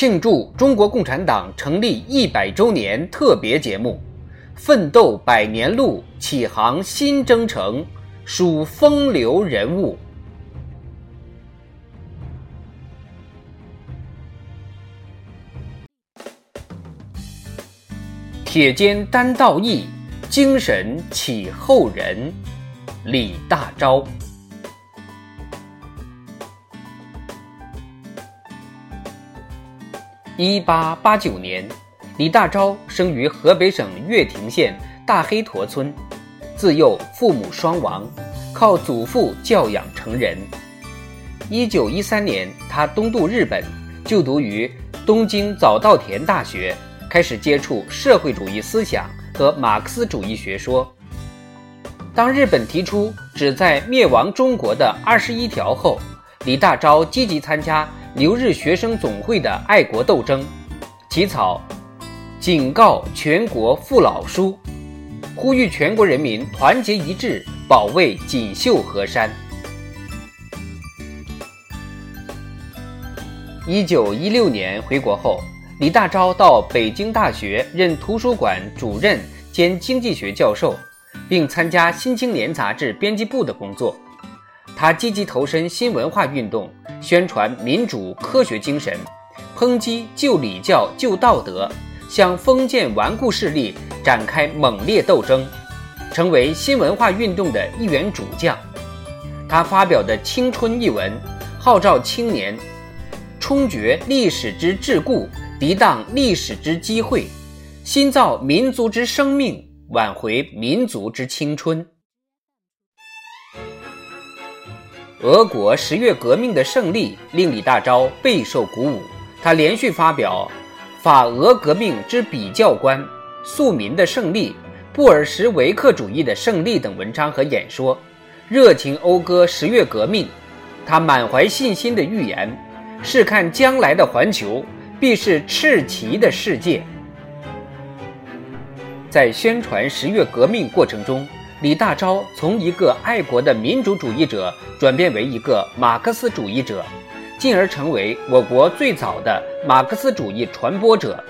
庆祝中国共产党成立一百周年特别节目，奋斗百年路，启航新征程，数风流人物。铁肩担道义，精神启后人。李大钊。一八八九年，李大钊生于河北省乐亭县大黑坨村，自幼父母双亡，靠祖父教养成人。一九一三年，他东渡日本，就读于东京早稻田大学，开始接触社会主义思想和马克思主义学说。当日本提出旨在灭亡中国的二十一条后，李大钊积极参加。留日学生总会的爱国斗争，起草警告全国父老书，呼吁全国人民团结一致，保卫锦绣河山。一九一六年回国后，李大钊到北京大学任图书馆主任兼经济学教授，并参加《新青年》杂志编辑部的工作。他积极投身新文化运动。宣传民主科学精神，抨击旧礼教旧道德，向封建顽固势力展开猛烈斗争，成为新文化运动的一员主将。他发表的《青春》一文，号召青年冲决历史之桎梏，涤荡历史之机会，新造民族之生命，挽回民族之青春。俄国十月革命的胜利令李大钊备受鼓舞，他连续发表《法俄革命之比较观》《庶民的胜利》《布尔什维克主义的胜利》等文章和演说，热情讴歌十月革命。他满怀信心地预言：“试看将来的环球，必是赤旗的世界。”在宣传十月革命过程中。李大钊从一个爱国的民主主义者转变为一个马克思主义者，进而成为我国最早的马克思主义传播者。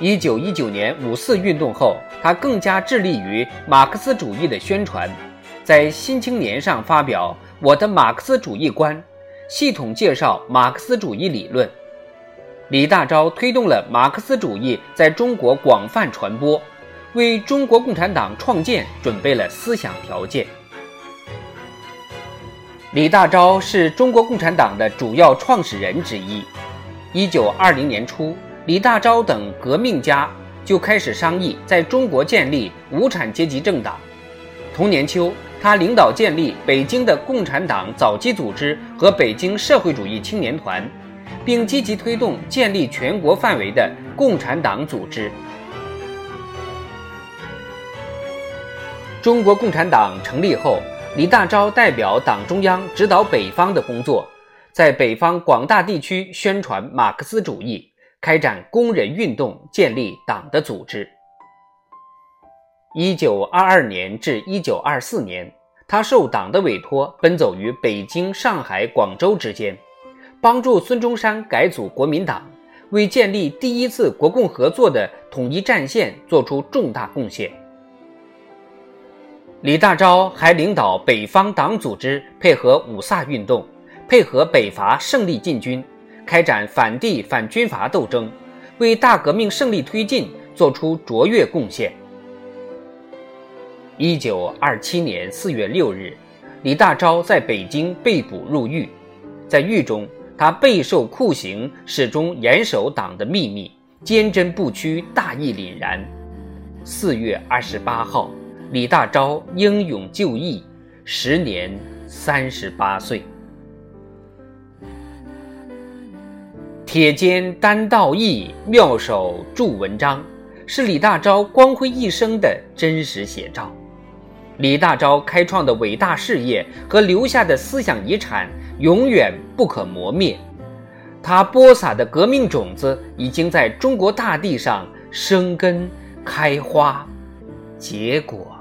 一九一九年五四运动后，他更加致力于马克思主义的宣传，在《新青年》上发表《我的马克思主义观》，系统介绍马克思主义理论。李大钊推动了马克思主义在中国广泛传播。为中国共产党创建准备了思想条件。李大钊是中国共产党的主要创始人之一。一九二零年初，李大钊等革命家就开始商议在中国建立无产阶级政党。同年秋，他领导建立北京的共产党早期组织和北京社会主义青年团，并积极推动建立全国范围的共产党组织。中国共产党成立后，李大钊代表党中央指导北方的工作，在北方广大地区宣传马克思主义，开展工人运动，建立党的组织。一九二二年至一九二四年，他受党的委托，奔走于北京、上海、广州之间，帮助孙中山改组国民党，为建立第一次国共合作的统一战线作出重大贡献。李大钊还领导北方党组织配合五卅运动，配合北伐胜利进军，开展反帝反军阀斗争，为大革命胜利推进作出卓越贡献。一九二七年四月六日，李大钊在北京被捕入狱，在狱中，他备受酷刑，始终严守党的秘密，坚贞不屈，大义凛然。四月二十八号。李大钊英勇就义，时年三十八岁。铁肩担道义，妙手著文章，是李大钊光辉一生的真实写照。李大钊开创的伟大事业和留下的思想遗产，永远不可磨灭。他播撒的革命种子，已经在中国大地上生根、开花、结果。